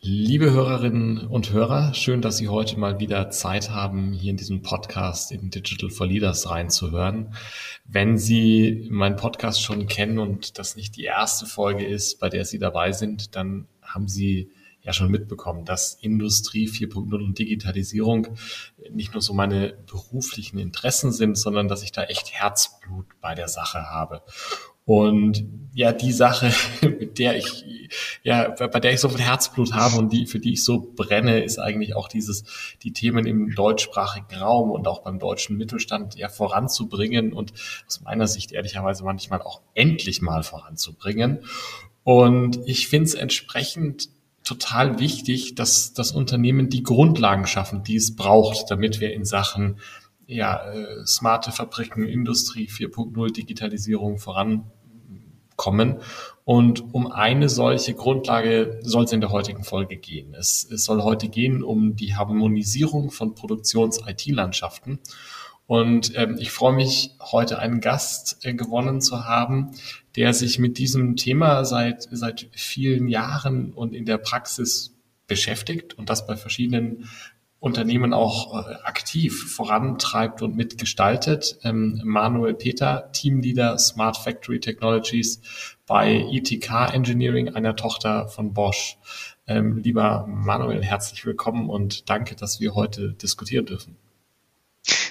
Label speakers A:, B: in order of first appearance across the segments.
A: Liebe Hörerinnen und Hörer, schön, dass Sie heute mal wieder Zeit haben, hier in diesem Podcast in Digital for Leaders reinzuhören. Wenn Sie meinen Podcast schon kennen und das nicht die erste Folge ist, bei der Sie dabei sind, dann haben Sie ja schon mitbekommen, dass Industrie 4.0 und Digitalisierung nicht nur so meine beruflichen Interessen sind, sondern dass ich da echt Herzblut bei der Sache habe. Und ja, die Sache, mit der ich, ja, bei der ich so viel Herzblut habe und die, für die ich so brenne, ist eigentlich auch dieses, die Themen im deutschsprachigen Raum und auch beim deutschen Mittelstand ja voranzubringen und aus meiner Sicht ehrlicherweise manchmal auch endlich mal voranzubringen. Und ich finde es entsprechend total wichtig, dass das Unternehmen die Grundlagen schaffen, die es braucht, damit wir in Sachen ja, äh, smarte Fabriken, Industrie 4.0, Digitalisierung voran kommen. Und um eine solche Grundlage soll es in der heutigen Folge gehen. Es, es soll heute gehen um die Harmonisierung von Produktions-IT-Landschaften. Und ähm, ich freue mich, heute einen Gast äh, gewonnen zu haben, der sich mit diesem Thema seit, seit vielen Jahren und in der Praxis beschäftigt und das bei verschiedenen Unternehmen auch äh, aktiv vorantreibt und mitgestaltet. Ähm, Manuel Peter, Teamleader Smart Factory Technologies bei ETK Engineering, einer Tochter von Bosch. Ähm, lieber Manuel, herzlich willkommen und danke, dass wir heute diskutieren dürfen.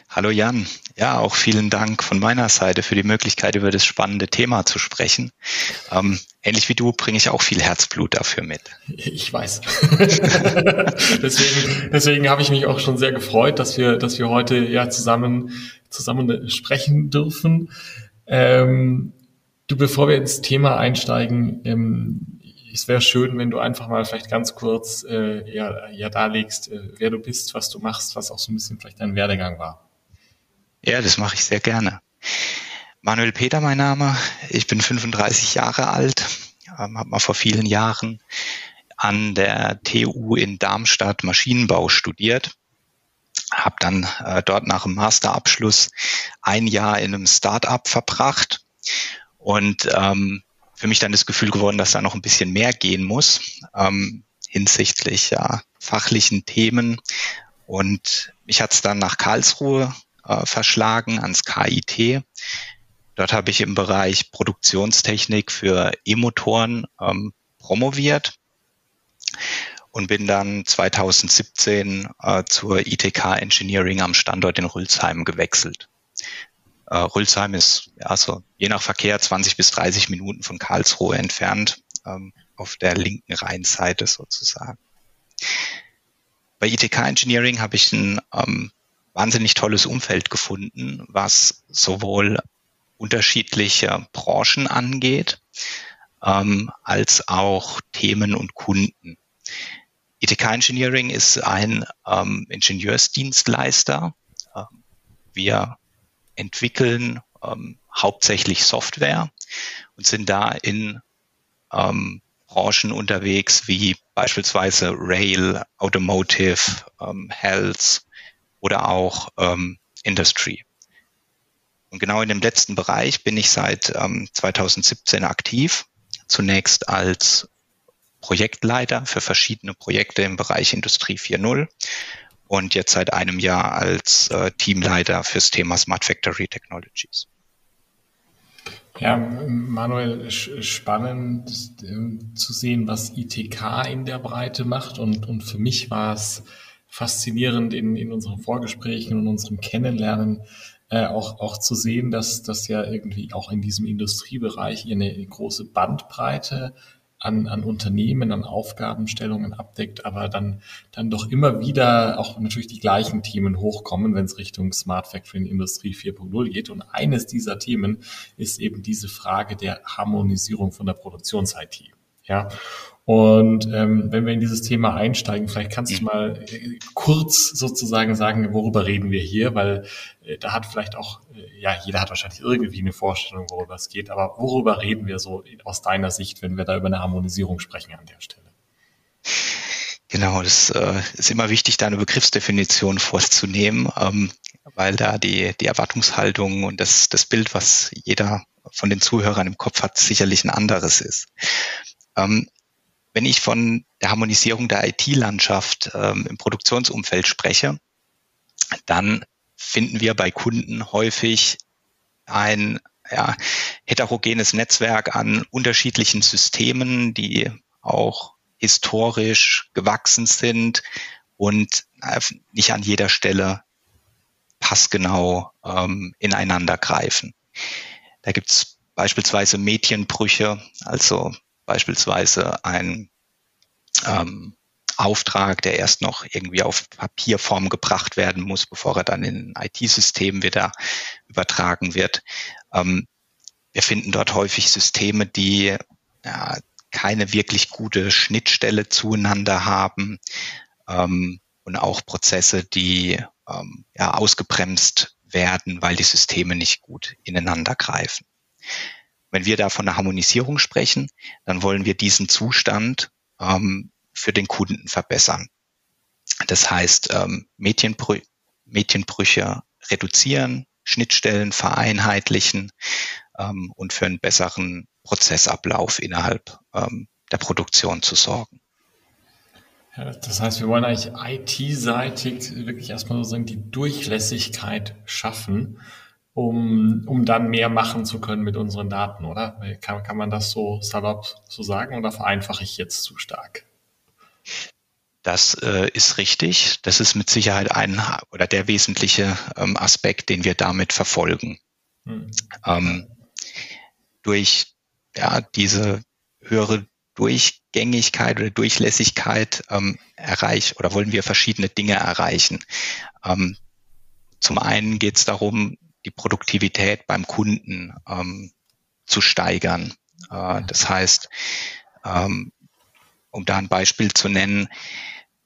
B: Hallo Jan. Ja, auch vielen Dank von meiner Seite für die Möglichkeit, über das spannende Thema zu sprechen. Ähm, ähnlich wie du bringe ich auch viel Herzblut dafür mit.
A: Ich weiß. deswegen, deswegen habe ich mich auch schon sehr gefreut, dass wir, dass wir heute ja zusammen, zusammen sprechen dürfen. Ähm, du, bevor wir ins Thema einsteigen, ähm, es wäre schön, wenn du einfach mal vielleicht ganz kurz äh, ja, ja darlegst, äh, wer du bist, was du machst, was auch so ein bisschen vielleicht dein Werdegang war.
B: Ja, das mache ich sehr gerne. Manuel Peter, mein Name. Ich bin 35 Jahre alt, ähm, habe mal vor vielen Jahren an der TU in Darmstadt Maschinenbau studiert, habe dann äh, dort nach dem Masterabschluss ein Jahr in einem Start-up verbracht und ähm, für mich dann das Gefühl geworden, dass da noch ein bisschen mehr gehen muss ähm, hinsichtlich ja, fachlichen Themen. Und mich hat es dann nach Karlsruhe äh, verschlagen ans KIT. Dort habe ich im Bereich Produktionstechnik für E-Motoren ähm, promoviert und bin dann 2017 äh, zur ITK Engineering am Standort in Rülsheim gewechselt. Äh, Rülsheim ist also je nach Verkehr 20 bis 30 Minuten von Karlsruhe entfernt, ähm, auf der linken Rheinseite sozusagen. Bei ITK Engineering habe ich ein ähm, wahnsinnig tolles Umfeld gefunden, was sowohl unterschiedliche Branchen angeht, ähm, als auch Themen und Kunden. ETK Engineering ist ein ähm, Ingenieursdienstleister. Ähm, wir entwickeln ähm, hauptsächlich Software und sind da in ähm, Branchen unterwegs wie beispielsweise Rail, Automotive, ähm, Health, oder auch ähm, Industry. Und genau in dem letzten Bereich bin ich seit ähm, 2017 aktiv. Zunächst als Projektleiter für verschiedene Projekte im Bereich Industrie 4.0 und jetzt seit einem Jahr als äh, Teamleiter fürs Thema Smart Factory Technologies.
A: Ja, Manuel, spannend äh, zu sehen, was ITK in der Breite macht. Und, und für mich war es faszinierend in, in unseren Vorgesprächen und unserem Kennenlernen äh, auch, auch zu sehen, dass das ja irgendwie auch in diesem Industriebereich ihr eine große Bandbreite an, an Unternehmen, an Aufgabenstellungen abdeckt, aber dann, dann doch immer wieder auch natürlich die gleichen Themen hochkommen, wenn es Richtung Smart Factory und Industrie 4.0 geht. Und eines dieser Themen ist eben diese Frage der Harmonisierung von der Produktions-IT. Ja, Und ähm, wenn wir in dieses Thema einsteigen, vielleicht kannst du mal äh, kurz sozusagen sagen, worüber reden wir hier, weil äh, da hat vielleicht auch, äh, ja, jeder hat wahrscheinlich irgendwie eine Vorstellung, worüber es geht, aber worüber reden wir so aus deiner Sicht, wenn wir da über eine Harmonisierung sprechen an der Stelle?
B: Genau, das äh, ist immer wichtig, da eine Begriffsdefinition vorzunehmen, ähm, weil da die, die Erwartungshaltung und das, das Bild, was jeder von den Zuhörern im Kopf hat, sicherlich ein anderes ist. Ähm, wenn ich von der Harmonisierung der IT-Landschaft ähm, im Produktionsumfeld spreche, dann finden wir bei Kunden häufig ein ja, heterogenes Netzwerk an unterschiedlichen Systemen, die auch historisch gewachsen sind und äh, nicht an jeder Stelle passgenau ähm, ineinander greifen. Da gibt's beispielsweise Medienbrüche, also beispielsweise ein ähm, Auftrag, der erst noch irgendwie auf Papierform gebracht werden muss, bevor er dann in ein IT-System wieder übertragen wird. Ähm, wir finden dort häufig Systeme, die ja, keine wirklich gute Schnittstelle zueinander haben ähm, und auch Prozesse, die ähm, ja, ausgebremst werden, weil die Systeme nicht gut ineinander greifen. Wenn wir da von einer Harmonisierung sprechen, dann wollen wir diesen Zustand ähm, für den Kunden verbessern. Das heißt, ähm, Medienbrü Medienbrüche reduzieren, Schnittstellen vereinheitlichen ähm, und für einen besseren Prozessablauf innerhalb ähm, der Produktion zu sorgen.
A: Ja, das heißt, wir wollen eigentlich IT-seitig wirklich erstmal sozusagen die Durchlässigkeit schaffen um, um dann mehr machen zu können mit unseren Daten, oder? Kann, kann man das so salopp so sagen oder vereinfache ich jetzt zu stark?
B: Das äh, ist richtig. Das ist mit Sicherheit ein oder der wesentliche ähm, Aspekt, den wir damit verfolgen. Hm. Ähm, durch ja, diese höhere Durchgängigkeit oder Durchlässigkeit ähm, erreichen oder wollen wir verschiedene Dinge erreichen. Ähm, zum einen geht es darum, die Produktivität beim Kunden ähm, zu steigern. Äh, das heißt, ähm, um da ein Beispiel zu nennen,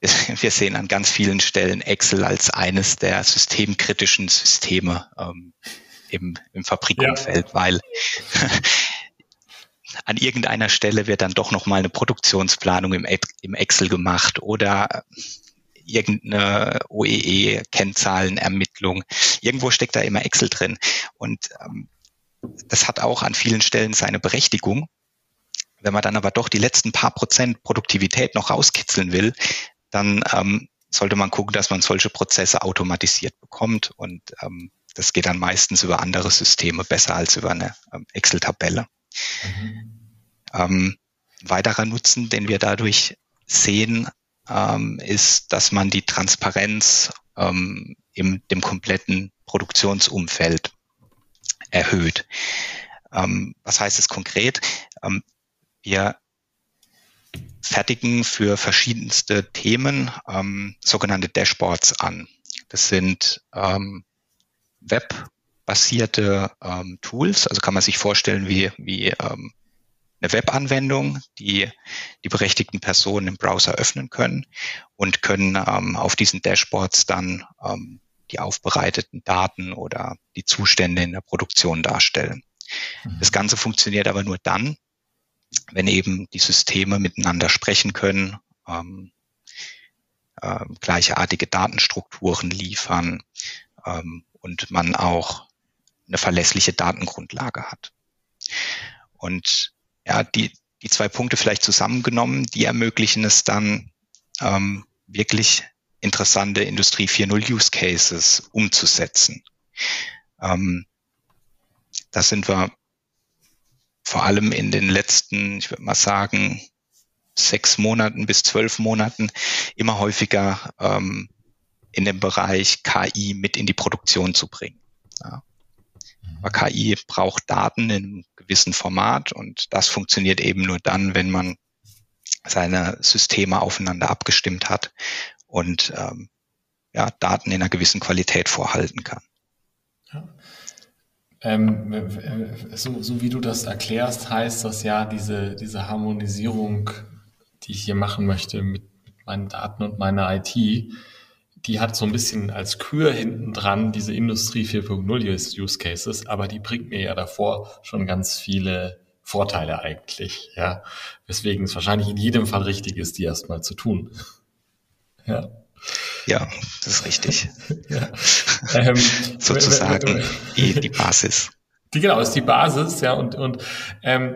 B: wir sehen an ganz vielen Stellen Excel als eines der systemkritischen Systeme ähm, im, im Fabrikumfeld, ja. weil an irgendeiner Stelle wird dann doch nochmal eine Produktionsplanung im, im Excel gemacht oder irgendeine OEE-Kennzahlenermittlung. Irgendwo steckt da immer Excel drin. Und ähm, das hat auch an vielen Stellen seine Berechtigung. Wenn man dann aber doch die letzten paar Prozent Produktivität noch rauskitzeln will, dann ähm, sollte man gucken, dass man solche Prozesse automatisiert bekommt. Und ähm, das geht dann meistens über andere Systeme besser als über eine ähm, Excel-Tabelle. Mhm. Ähm, weiterer Nutzen, den wir dadurch sehen, ähm, ist, dass man die Transparenz ähm, im dem kompletten Produktionsumfeld erhöht. Ähm, was heißt es konkret? Ähm, wir fertigen für verschiedenste Themen ähm, sogenannte Dashboards an. Das sind ähm, webbasierte ähm, Tools, also kann man sich vorstellen wie, wie ähm, eine Webanwendung, die die berechtigten Personen im Browser öffnen können und können ähm, auf diesen Dashboards dann ähm, die aufbereiteten Daten oder die Zustände in der Produktion darstellen. Mhm. Das Ganze funktioniert aber nur dann, wenn eben die Systeme miteinander sprechen können, ähm, äh, gleichartige Datenstrukturen liefern ähm, und man auch eine verlässliche Datengrundlage hat. Und ja, die, die zwei Punkte vielleicht zusammengenommen, die ermöglichen es dann ähm, wirklich interessante Industrie 4.0 Use Cases umzusetzen. Ähm, da sind wir vor allem in den letzten, ich würde mal sagen, sechs Monaten bis zwölf Monaten immer häufiger ähm, in dem Bereich KI mit in die Produktion zu bringen. Ja. Aber KI braucht Daten in einem gewissen Format und das funktioniert eben nur dann, wenn man seine Systeme aufeinander abgestimmt hat und ähm, ja, Daten in einer gewissen Qualität vorhalten kann. Ja.
A: Ähm, so, so wie du das erklärst, heißt das ja, diese, diese Harmonisierung die ich hier machen möchte mit, mit meinen Daten und meiner IT, die hat so ein bisschen als Kür hinten dran diese Industrie 4.0 Use Cases, aber die bringt mir ja davor schon ganz viele Vorteile eigentlich, ja. Weswegen es wahrscheinlich in jedem Fall richtig ist, die erstmal zu tun.
B: Ja. Ja, das ist richtig. ja. ähm, Sozusagen die, die Basis.
A: Die, genau, ist die Basis, ja. Und, und ähm,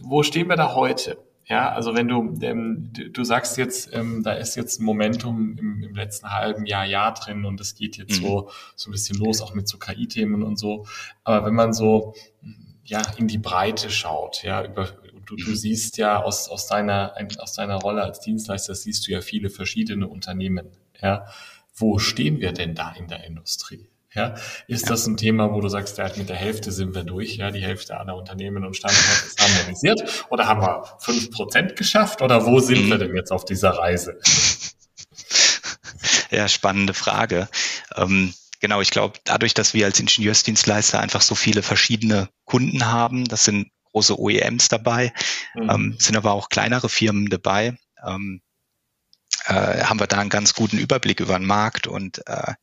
A: wo stehen wir da heute? Ja, also wenn du, ähm, du, du sagst jetzt, ähm, da ist jetzt ein Momentum im, im letzten halben Jahr, Jahr drin und es geht jetzt mhm. so, so ein bisschen los, auch mit so KI-Themen und so. Aber wenn man so, ja, in die Breite schaut, ja, über, du, du siehst ja aus, aus deiner, aus deiner Rolle als Dienstleister siehst du ja viele verschiedene Unternehmen, ja. Wo stehen wir denn da in der Industrie? Ja, ist ja. das ein Thema, wo du sagst, ja, mit der Hälfte sind wir durch, ja, die Hälfte aller Unternehmen und Standorte ist harmonisiert? Oder haben wir fünf Prozent geschafft? Oder wo sind mhm. wir denn jetzt auf dieser Reise?
B: Ja, spannende Frage. Ähm, genau, ich glaube, dadurch, dass wir als Ingenieursdienstleister einfach so viele verschiedene Kunden haben, das sind große OEMs dabei, mhm. ähm, sind aber auch kleinere Firmen dabei, ähm, äh, haben wir da einen ganz guten Überblick über den Markt und äh,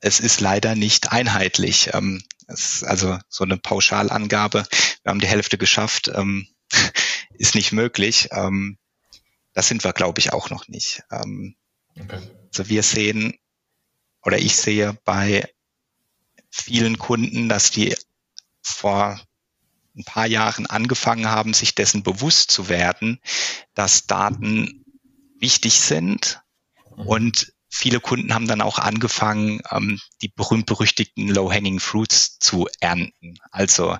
B: es ist leider nicht einheitlich. Ähm, es, also so eine Pauschalangabe, wir haben die Hälfte geschafft, ähm, ist nicht möglich. Ähm, das sind wir, glaube ich, auch noch nicht. Ähm, okay. Also wir sehen oder ich sehe bei vielen Kunden, dass die vor ein paar Jahren angefangen haben, sich dessen bewusst zu werden, dass Daten wichtig sind mhm. und viele Kunden haben dann auch angefangen, ähm, die berühmt-berüchtigten Low-Hanging Fruits zu ernten. Also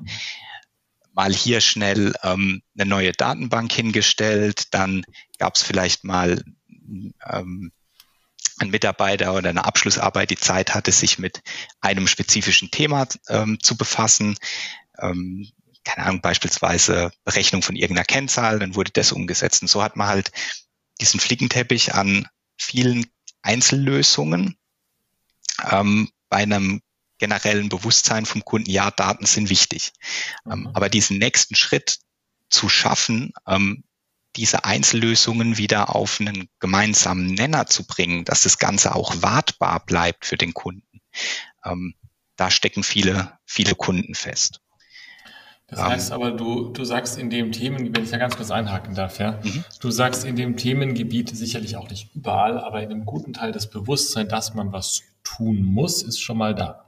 B: mal hier schnell ähm, eine neue Datenbank hingestellt, dann gab es vielleicht mal ähm, ein Mitarbeiter oder eine Abschlussarbeit, die Zeit hatte, sich mit einem spezifischen Thema ähm, zu befassen. Ähm, keine Ahnung, beispielsweise Berechnung von irgendeiner Kennzahl, dann wurde das umgesetzt. Und so hat man halt diesen Flickenteppich an vielen Einzellösungen ähm, bei einem generellen Bewusstsein vom Kunden, ja, Daten sind wichtig. Ähm, mhm. aber diesen nächsten Schritt zu schaffen, ähm, diese Einzellösungen wieder auf einen gemeinsamen Nenner zu bringen, dass das Ganze auch wartbar bleibt für den Kunden. Ähm, da stecken viele, viele Kunden fest.
A: Das um, heißt aber, du, du sagst in dem Themen, wenn ich da ganz kurz einhaken darf, ja, mhm. du sagst in dem Themengebiet sicherlich auch nicht überall, aber in einem guten Teil das Bewusstsein, dass man was tun muss, ist schon mal da.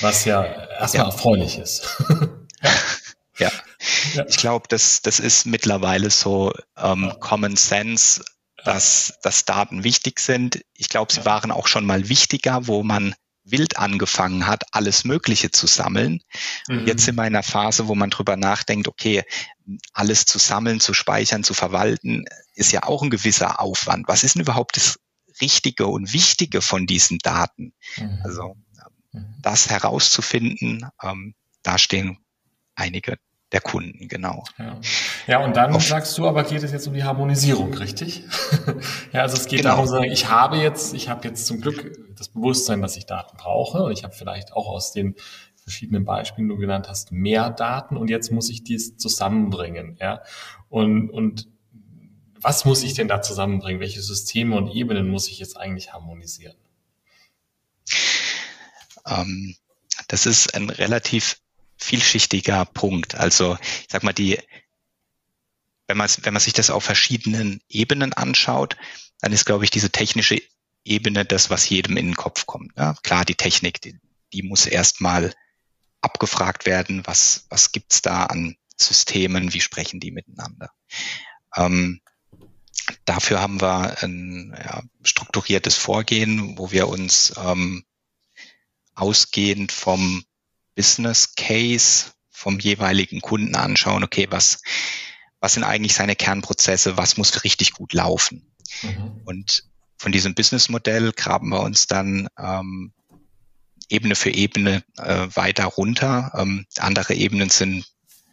A: Was ja erstmal ja. erfreulich ist.
B: ja. ja. Ich glaube, das, das ist mittlerweile so ähm, ja. Common Sense, dass, dass Daten wichtig sind. Ich glaube, sie waren auch schon mal wichtiger, wo man wild angefangen hat, alles Mögliche zu sammeln. Mhm. Jetzt sind wir in einer Phase, wo man drüber nachdenkt, okay, alles zu sammeln, zu speichern, zu verwalten, ist ja auch ein gewisser Aufwand. Was ist denn überhaupt das Richtige und Wichtige von diesen Daten? Mhm. Also mhm. das herauszufinden, ähm, da stehen einige der Kunden, genau.
A: Ja, ja und dann Auf, sagst du, aber geht es jetzt um die Harmonisierung, richtig? ja, also es geht genau. darum sagen, ich habe jetzt, ich habe jetzt zum Glück das Bewusstsein, dass ich Daten brauche. Ich habe vielleicht auch aus den verschiedenen Beispielen, die du genannt hast, mehr Daten und jetzt muss ich dies zusammenbringen. Ja, und, und was muss ich denn da zusammenbringen? Welche Systeme und Ebenen muss ich jetzt eigentlich harmonisieren?
B: Ähm, das ist ein relativ vielschichtiger Punkt. Also ich sag mal, die, wenn man, wenn man sich das auf verschiedenen Ebenen anschaut, dann ist, glaube ich, diese technische Ebene das, was jedem in den Kopf kommt. Ja, klar, die Technik, die, die muss erstmal abgefragt werden, was, was gibt's da an Systemen, wie sprechen die miteinander. Ähm, dafür haben wir ein ja, strukturiertes Vorgehen, wo wir uns ähm, ausgehend vom Business Case vom jeweiligen Kunden anschauen, okay, was, was sind eigentlich seine Kernprozesse, was muss richtig gut laufen. Mhm. Und von diesem Businessmodell graben wir uns dann ähm, Ebene für Ebene äh, weiter runter. Ähm, andere Ebenen sind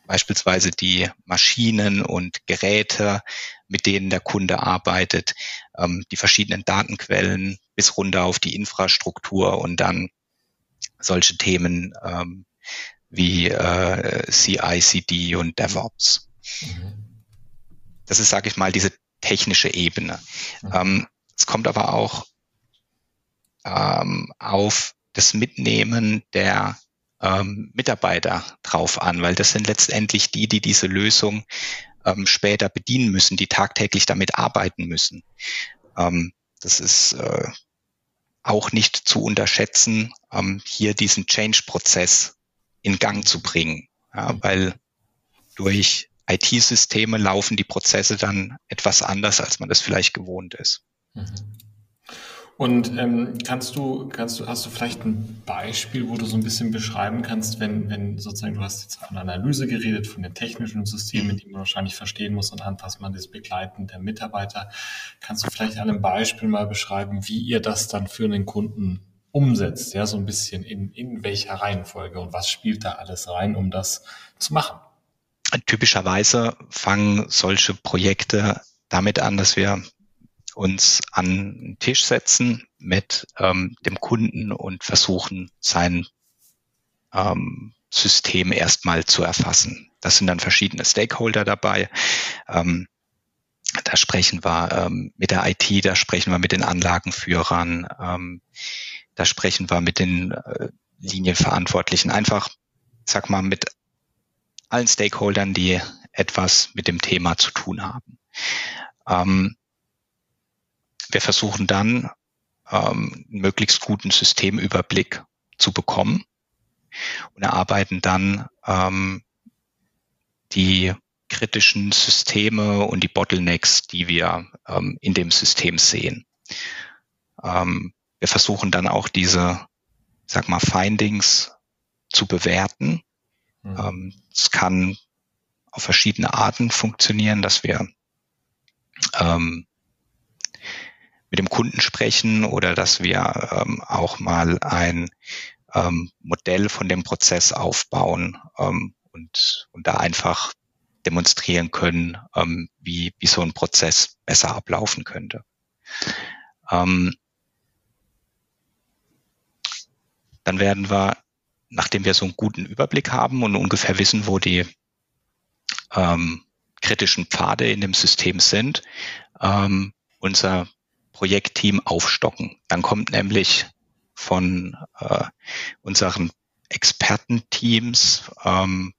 B: beispielsweise die Maschinen und Geräte, mit denen der Kunde arbeitet, ähm, die verschiedenen Datenquellen bis runter auf die Infrastruktur und dann solche Themen ähm, wie äh, CI, CD und DevOps. Mhm. Das ist, sage ich mal, diese technische Ebene. Mhm. Ähm, es kommt aber auch ähm, auf das Mitnehmen der ähm, Mitarbeiter drauf an, weil das sind letztendlich die, die diese Lösung ähm, später bedienen müssen, die tagtäglich damit arbeiten müssen. Ähm, das ist äh, auch nicht zu unterschätzen, ähm, hier diesen Change-Prozess in Gang zu bringen, ja, weil durch IT-Systeme laufen die Prozesse dann etwas anders, als man das vielleicht gewohnt ist. Mhm.
A: Und ähm, kannst du, kannst du, hast du vielleicht ein Beispiel, wo du so ein bisschen beschreiben kannst, wenn, wenn sozusagen, du hast jetzt von Analyse geredet, von den technischen Systemen, die man wahrscheinlich verstehen muss anhand, was man das Begleiten der Mitarbeiter. Kannst du vielleicht an einem Beispiel mal beschreiben, wie ihr das dann für einen Kunden umsetzt, ja, so ein bisschen in, in welcher Reihenfolge und was spielt da alles rein, um das zu machen?
B: Typischerweise fangen solche Projekte damit an, dass wir uns an den Tisch setzen mit ähm, dem Kunden und versuchen, sein ähm, System erstmal zu erfassen. Das sind dann verschiedene Stakeholder dabei. Ähm, da sprechen wir ähm, mit der IT, da sprechen wir mit den Anlagenführern, ähm, da sprechen wir mit den äh, Linienverantwortlichen, einfach, sag mal, mit allen Stakeholdern, die etwas mit dem Thema zu tun haben. Ähm, wir versuchen dann, ähm, einen möglichst guten Systemüberblick zu bekommen und erarbeiten dann ähm, die kritischen Systeme und die Bottlenecks, die wir ähm, in dem System sehen. Ähm, wir versuchen dann auch diese, sag mal, Findings zu bewerten. Mhm. Ähm, es kann auf verschiedene Arten funktionieren, dass wir ähm, mit dem Kunden sprechen oder dass wir ähm, auch mal ein ähm, Modell von dem Prozess aufbauen ähm, und, und da einfach demonstrieren können, ähm, wie, wie so ein Prozess besser ablaufen könnte. Ähm, dann werden wir, nachdem wir so einen guten Überblick haben und ungefähr wissen, wo die ähm, kritischen Pfade in dem System sind, ähm, unser Projektteam aufstocken. Dann kommt nämlich von äh, unseren Expertenteams ähm,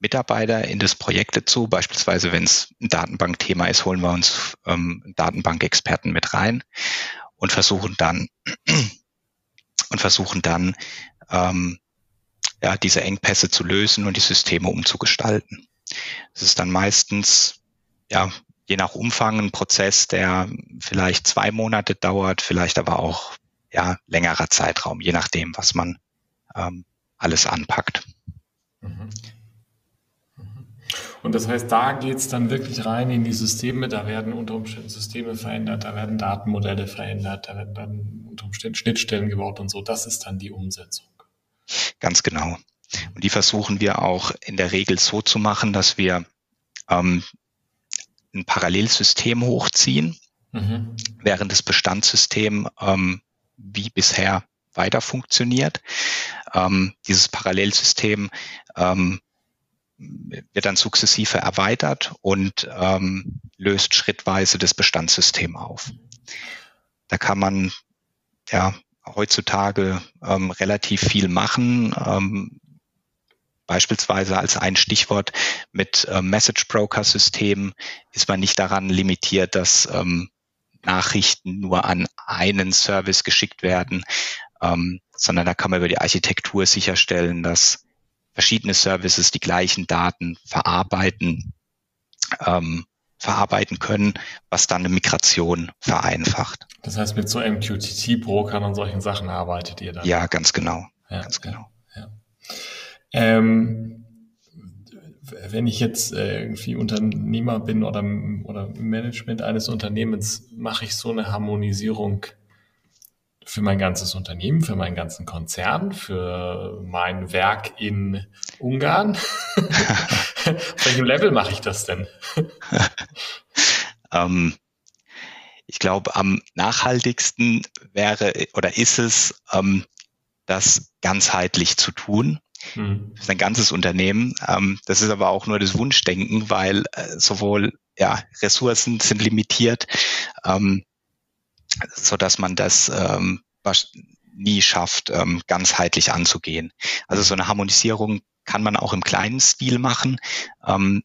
B: Mitarbeiter in das Projekt dazu. Beispielsweise, wenn es ein Datenbankthema ist, holen wir uns ähm, Datenbankexperten mit rein und versuchen dann und versuchen dann ähm, ja, diese Engpässe zu lösen und die Systeme umzugestalten. Das ist dann meistens ja je nach Umfang ein Prozess, der vielleicht zwei Monate dauert, vielleicht aber auch ja, längerer Zeitraum, je nachdem, was man ähm, alles anpackt. Mhm.
A: Mhm. Und das heißt, da geht's dann wirklich rein in die Systeme, da werden unter Umständen Systeme verändert, da werden Datenmodelle verändert, da werden dann unter Umständen Schnittstellen gebaut und so. Das ist dann die Umsetzung.
B: Ganz genau. Und die versuchen wir auch in der Regel so zu machen, dass wir ähm, ein Parallelsystem hochziehen, mhm. während das Bestandssystem ähm, wie bisher weiter funktioniert. Ähm, dieses Parallelsystem ähm, wird dann sukzessive erweitert und ähm, löst schrittweise das Bestandssystem auf. Da kann man ja heutzutage ähm, relativ viel machen. Ähm, Beispielsweise als ein Stichwort mit äh, Message Broker Systemen ist man nicht daran limitiert, dass ähm, Nachrichten nur an einen Service geschickt werden, ähm, sondern da kann man über die Architektur sicherstellen, dass verschiedene Services die gleichen Daten verarbeiten, ähm, verarbeiten können, was dann eine Migration vereinfacht.
A: Das heißt, mit so MQTT-Brokern und solchen Sachen arbeitet ihr dann?
B: Ja, ganz genau. Ja, ganz genau.
A: Ähm, wenn ich jetzt äh, irgendwie Unternehmer bin oder, oder Management eines Unternehmens, mache ich so eine Harmonisierung für mein ganzes Unternehmen, für meinen ganzen Konzern, für mein Werk in Ungarn. Auf welchem Level mache ich das denn?
B: ähm, ich glaube, am nachhaltigsten wäre oder ist es, ähm, das ganzheitlich zu tun. Mhm. Das ist ein ganzes Unternehmen. Ähm, das ist aber auch nur das Wunschdenken, weil äh, sowohl ja, Ressourcen sind limitiert, ähm, so dass man das ähm, nie schafft, ähm, ganzheitlich anzugehen. Also so eine Harmonisierung kann man auch im kleinen Stil machen, ähm,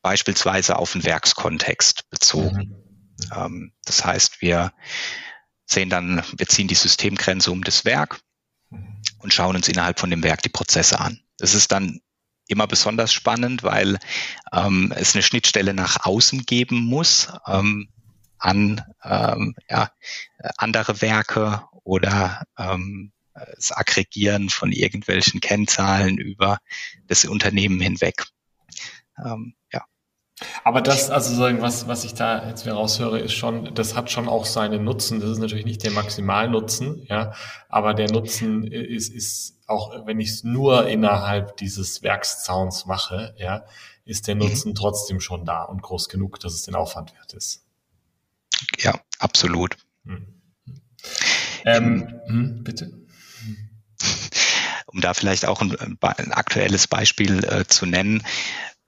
B: beispielsweise auf den Werkskontext bezogen. Mhm. Ähm, das heißt, wir sehen dann, wir ziehen die Systemgrenze um das Werk und schauen uns innerhalb von dem Werk die Prozesse an. Das ist dann immer besonders spannend, weil ähm, es eine Schnittstelle nach außen geben muss ähm, an ähm, ja, andere Werke oder ähm, das Aggregieren von irgendwelchen Kennzahlen über das Unternehmen hinweg.
A: Ähm. Aber das, also sagen, was, was ich da jetzt wieder raushöre, ist schon, das hat schon auch seinen Nutzen. Das ist natürlich nicht der Maximalnutzen, ja, aber der Nutzen ist, ist auch, wenn ich es nur innerhalb dieses Werkszauns mache, ja, ist der mhm. Nutzen mhm. trotzdem schon da und groß genug, dass es den Aufwand wert ist.
B: Ja, absolut. Hm.
A: Ähm, hm, bitte.
B: Um da vielleicht auch ein, ein aktuelles Beispiel äh, zu nennen.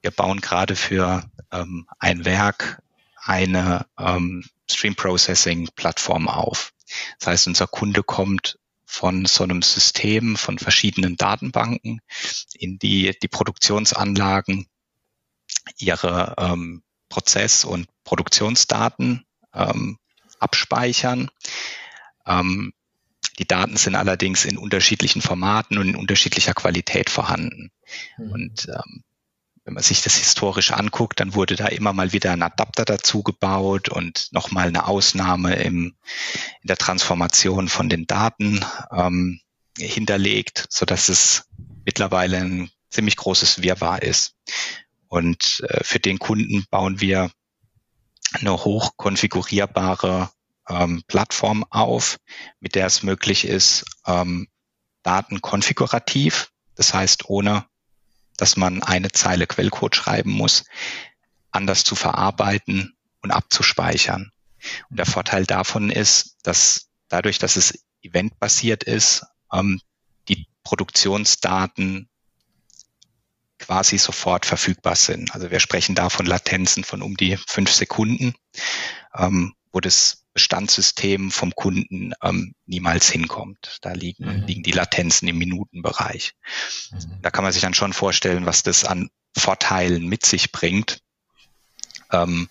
B: Wir bauen gerade für ähm, ein Werk eine ähm, Stream Processing Plattform auf. Das heißt, unser Kunde kommt von so einem System von verschiedenen Datenbanken in die die Produktionsanlagen ihre ähm, Prozess- und Produktionsdaten ähm, abspeichern. Ähm, die Daten sind allerdings in unterschiedlichen Formaten und in unterschiedlicher Qualität vorhanden. Mhm. Und ähm, wenn man sich das historisch anguckt, dann wurde da immer mal wieder ein Adapter dazu gebaut und nochmal eine Ausnahme im, in der Transformation von den Daten ähm, hinterlegt, so dass es mittlerweile ein ziemlich großes Wirrwarr ist. Und äh, für den Kunden bauen wir eine hochkonfigurierbare ähm, Plattform auf, mit der es möglich ist, ähm, Daten konfigurativ, das heißt ohne dass man eine Zeile Quellcode schreiben muss, anders zu verarbeiten und abzuspeichern. Und der Vorteil davon ist, dass dadurch, dass es eventbasiert ist, ähm, die Produktionsdaten quasi sofort verfügbar sind. Also wir sprechen da von Latenzen von um die fünf Sekunden, ähm, wo das Bestandssystem vom Kunden ähm, niemals hinkommt. Da liegen, mhm. liegen die Latenzen im Minutenbereich. Mhm. Da kann man sich dann schon vorstellen, was das an Vorteilen mit sich bringt. Ähm,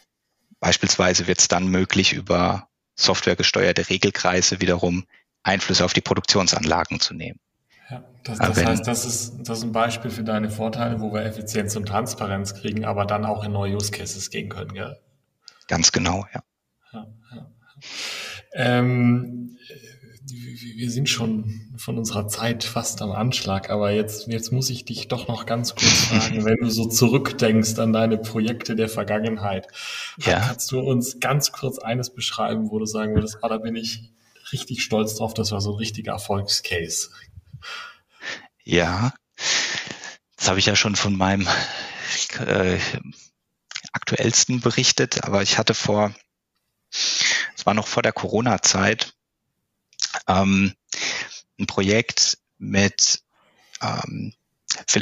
B: beispielsweise wird es dann möglich, über softwaregesteuerte Regelkreise wiederum Einfluss auf die Produktionsanlagen zu nehmen.
A: Ja, das, das heißt, das ist, das ist ein Beispiel für deine Vorteile, wo wir Effizienz und Transparenz kriegen, aber dann auch in neue Use Cases gehen können, gell?
B: Ganz genau, ja. ja,
A: ja. Ähm, wir sind schon von unserer Zeit fast am Anschlag, aber jetzt, jetzt muss ich dich doch noch ganz kurz fragen, wenn du so zurückdenkst an deine Projekte der Vergangenheit, ja. kannst du uns ganz kurz eines beschreiben, wo du sagen würdest, ah, da bin ich richtig stolz drauf, das war so ein richtiger Erfolgscase.
B: Ja, das habe ich ja schon von meinem äh, aktuellsten berichtet, aber ich hatte vor war noch vor der Corona-Zeit, ähm, ein Projekt mit, ähm,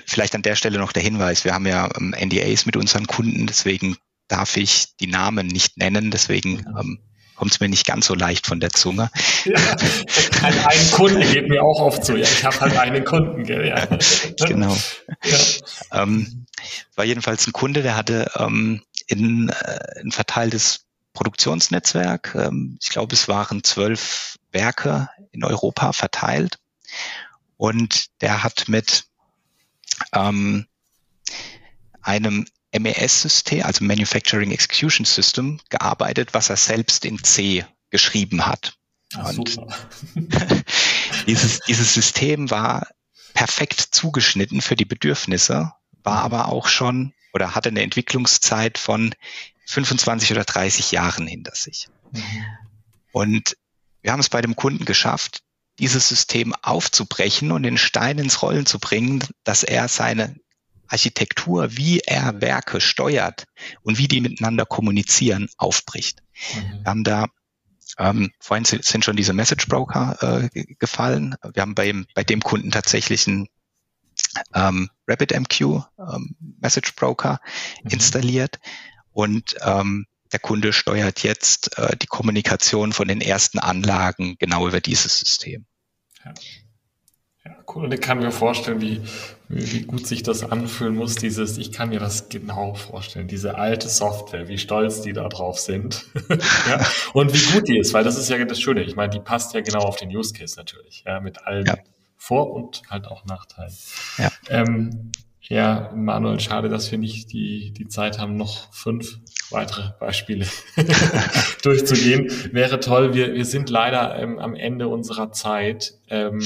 B: vielleicht an der Stelle noch der Hinweis, wir haben ja ähm, NDAs mit unseren Kunden, deswegen darf ich die Namen nicht nennen, deswegen ähm, kommt es mir nicht ganz so leicht von der Zunge. Ja,
A: halt einen Kunden geht mir auch oft so, ja, ich habe halt einen Kunden, gell, ja.
B: Genau. Ja. Ähm, war jedenfalls ein Kunde, der hatte ähm, in, äh, ein verteiltes Produktionsnetzwerk. Ähm, ich glaube, es waren zwölf Werke in Europa verteilt. Und der hat mit ähm, einem MES-System, also Manufacturing Execution System, gearbeitet, was er selbst in C geschrieben hat. Ach, und dieses, dieses System war perfekt zugeschnitten für die Bedürfnisse, war mhm. aber auch schon oder hatte eine Entwicklungszeit von 25 oder 30 Jahren hinter sich. Mhm. Und wir haben es bei dem Kunden geschafft, dieses System aufzubrechen und den Stein ins Rollen zu bringen, dass er seine Architektur, wie er Werke steuert und wie die miteinander kommunizieren, aufbricht. Mhm. Wir haben da ähm, vorhin sind schon diese Message Broker äh, gefallen. Wir haben bei, bei dem Kunden tatsächlich einen ähm, RabbitMQ ähm, Message Broker mhm. installiert und ähm, der Kunde steuert jetzt äh, die Kommunikation von den ersten Anlagen genau über dieses System.
A: Ja. Ja, cool. Und ich kann mir vorstellen, wie, wie gut sich das anfühlen muss, dieses, ich kann mir das genau vorstellen, diese alte Software, wie stolz die da drauf sind. ja, und wie gut die ist, weil das ist ja das Schöne. Ich meine, die passt ja genau auf den Use Case natürlich, ja, mit allen ja. Vor- und halt auch Nachteilen. Ja. Ähm, ja, Manuel, schade, dass wir nicht die, die Zeit haben, noch fünf weitere Beispiele durchzugehen. Wäre toll. Wir, wir sind leider ähm, am Ende unserer Zeit. Ähm,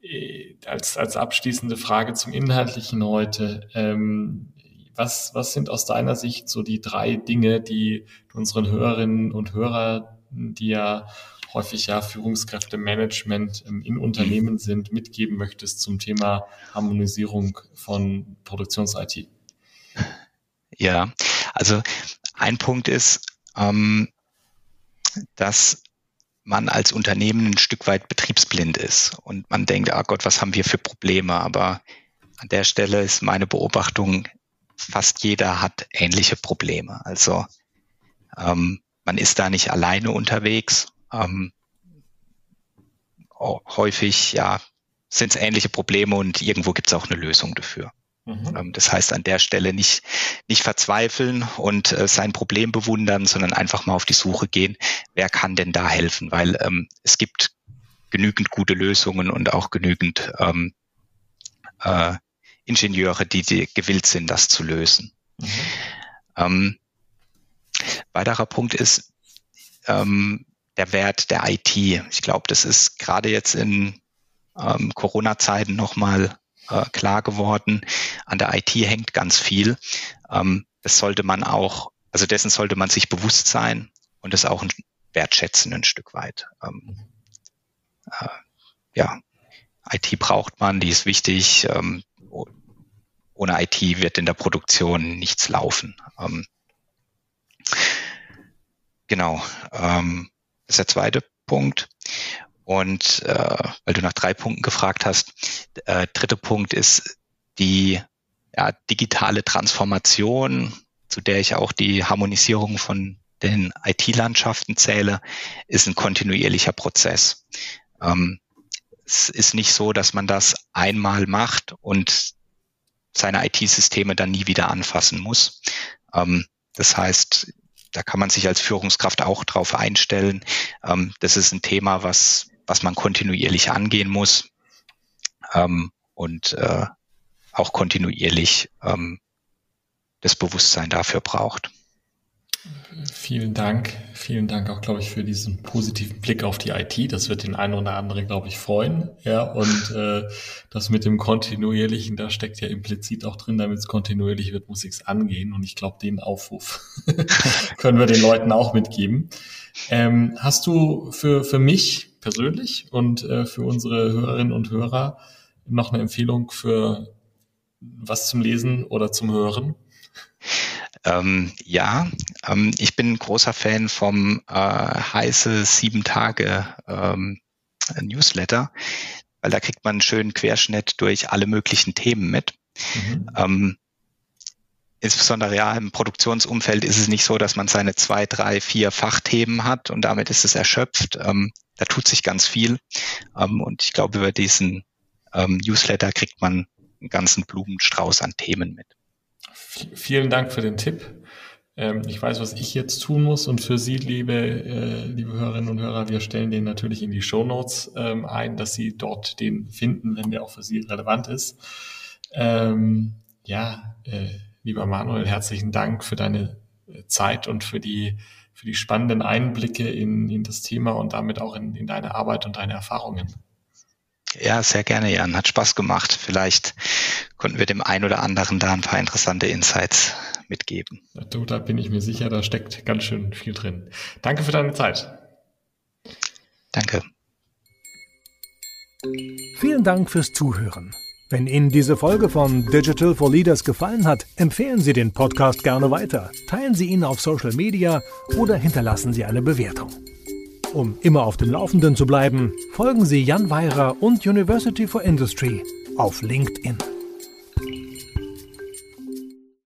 A: äh, als, als abschließende Frage zum Inhaltlichen heute. Ähm, was, was sind aus deiner Sicht so die drei Dinge, die unseren Hörerinnen und Hörern, die ja häufig ja Führungskräftemanagement ähm, in Unternehmen sind, mitgeben möchtest zum Thema Harmonisierung von Produktions-IT?
B: Ja, also ein Punkt ist, ähm, dass man als Unternehmen ein Stück weit betriebsblind ist und man denkt, ah Gott, was haben wir für Probleme? Aber an der Stelle ist meine Beobachtung, fast jeder hat ähnliche Probleme. Also ähm, man ist da nicht alleine unterwegs ähm, häufig ja sind es ähnliche Probleme und irgendwo gibt es auch eine Lösung dafür. Mhm. Ähm, das heißt an der Stelle nicht, nicht verzweifeln und äh, sein Problem bewundern, sondern einfach mal auf die Suche gehen, wer kann denn da helfen? Weil ähm, es gibt genügend gute Lösungen und auch genügend ähm, äh, Ingenieure, die, die gewillt sind, das zu lösen. Mhm. Ähm, weiterer Punkt ist, ähm, der Wert der IT. Ich glaube, das ist gerade jetzt in ähm, Corona-Zeiten nochmal äh, klar geworden. An der IT hängt ganz viel. Ähm, das sollte man auch, also dessen sollte man sich bewusst sein und das auch wertschätzen ein Stück weit. Ähm, äh, ja, IT braucht man, die ist wichtig. Ähm, ohne IT wird in der Produktion nichts laufen. Ähm, genau. Ähm, das ist der zweite Punkt. Und äh, weil du nach drei Punkten gefragt hast, äh, dritte Punkt ist die ja, digitale Transformation, zu der ich auch die Harmonisierung von den IT-Landschaften zähle, ist ein kontinuierlicher Prozess. Ähm, es ist nicht so, dass man das einmal macht und seine IT-Systeme dann nie wieder anfassen muss. Ähm, das heißt, da kann man sich als Führungskraft auch drauf einstellen. Ähm, das ist ein Thema, was, was man kontinuierlich angehen muss ähm, und äh, auch kontinuierlich ähm, das Bewusstsein dafür braucht.
A: Vielen Dank. Vielen Dank auch, glaube ich, für diesen positiven Blick auf die IT. Das wird den einen oder anderen, glaube ich, freuen. Ja, und äh, das mit dem Kontinuierlichen, da steckt ja implizit auch drin, damit es kontinuierlich wird, muss ich es angehen. Und ich glaube, den Aufruf können wir den Leuten auch mitgeben. Ähm, hast du für, für mich persönlich und äh, für unsere Hörerinnen und Hörer noch eine Empfehlung für was zum Lesen oder zum Hören?
B: Ähm, ja, ähm, ich bin ein großer Fan vom äh, heiße sieben Tage ähm, Newsletter, weil da kriegt man einen schönen Querschnitt durch alle möglichen Themen mit. Mhm. Ähm, insbesondere ja im Produktionsumfeld ist es nicht so, dass man seine zwei, drei, vier Fachthemen hat und damit ist es erschöpft. Ähm, da tut sich ganz viel. Ähm, und ich glaube, über diesen Newsletter kriegt man einen ganzen Blumenstrauß an Themen mit
A: vielen Dank für den Tipp. Ähm, ich weiß, was ich jetzt tun muss und für Sie, liebe, äh, liebe Hörerinnen und Hörer, wir stellen den natürlich in die Show Notes ähm, ein, dass Sie dort den finden, wenn der auch für Sie relevant ist. Ähm, ja, äh, lieber Manuel, herzlichen Dank für deine äh, Zeit und für die, für die spannenden Einblicke in, in das Thema und damit auch in, in deine Arbeit und deine Erfahrungen.
B: Ja, sehr gerne, Jan. Hat Spaß gemacht. Vielleicht konnten wir dem einen oder anderen da ein paar interessante Insights mitgeben.
A: Du, da bin ich mir sicher, da steckt ganz schön viel drin. Danke für deine Zeit.
B: Danke.
C: Vielen Dank fürs Zuhören. Wenn Ihnen diese Folge von Digital for Leaders gefallen hat, empfehlen Sie den Podcast gerne weiter, teilen Sie ihn auf Social Media oder hinterlassen Sie eine Bewertung. Um immer auf dem Laufenden zu bleiben, folgen Sie Jan Weirer und University for Industry auf LinkedIn.